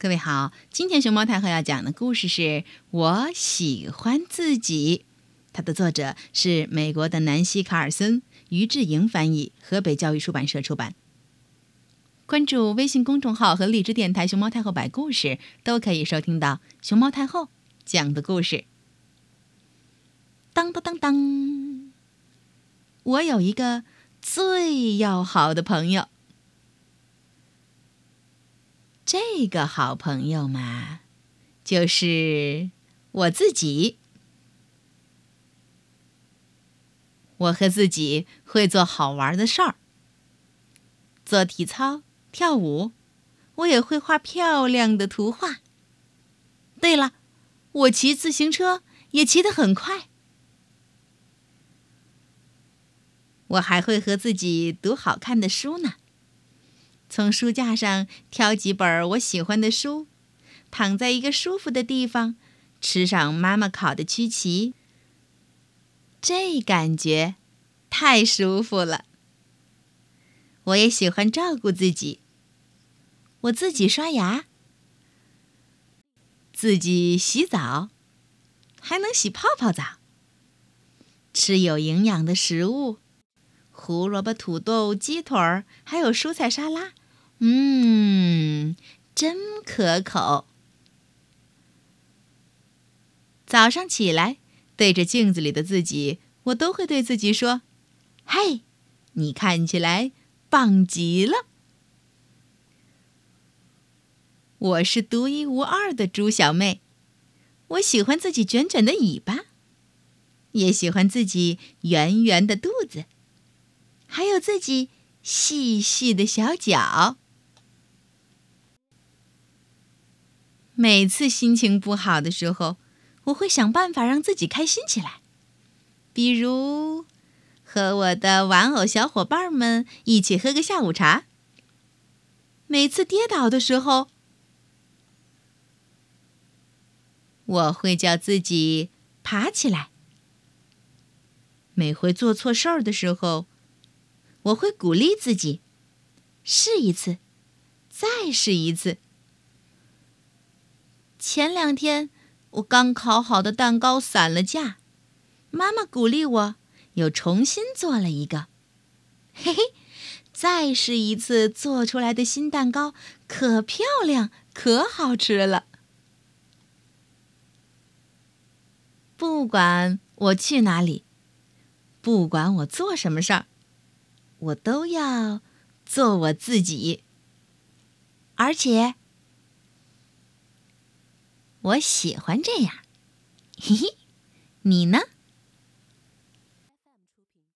各位好，今天熊猫太后要讲的故事是《我喜欢自己》，它的作者是美国的南希·卡尔森，于志莹翻译，河北教育出版社出版。关注微信公众号和荔枝电台“熊猫太后摆故事”，都可以收听到熊猫太后讲的故事。当当当当，我有一个最要好的朋友。这个好朋友嘛，就是我自己。我和自己会做好玩的事儿，做体操、跳舞，我也会画漂亮的图画。对了，我骑自行车也骑得很快。我还会和自己读好看的书呢。从书架上挑几本我喜欢的书，躺在一个舒服的地方，吃上妈妈烤的曲奇。这感觉太舒服了。我也喜欢照顾自己，我自己刷牙，自己洗澡，还能洗泡泡澡。吃有营养的食物，胡萝卜、土豆、鸡腿儿，还有蔬菜沙拉。嗯，真可口。早上起来，对着镜子里的自己，我都会对自己说：“嘿，你看起来棒极了。”我是独一无二的猪小妹，我喜欢自己卷卷的尾巴，也喜欢自己圆圆的肚子，还有自己细细的小脚。每次心情不好的时候，我会想办法让自己开心起来，比如和我的玩偶小伙伴们一起喝个下午茶。每次跌倒的时候，我会叫自己爬起来。每回做错事儿的时候，我会鼓励自己，试一次，再试一次。前两天，我刚烤好的蛋糕散了架，妈妈鼓励我又重新做了一个。嘿嘿，再试一次做出来的新蛋糕，可漂亮，可好吃了。不管我去哪里，不管我做什么事儿，我都要做我自己，而且。我喜欢这样，嘿嘿，你呢？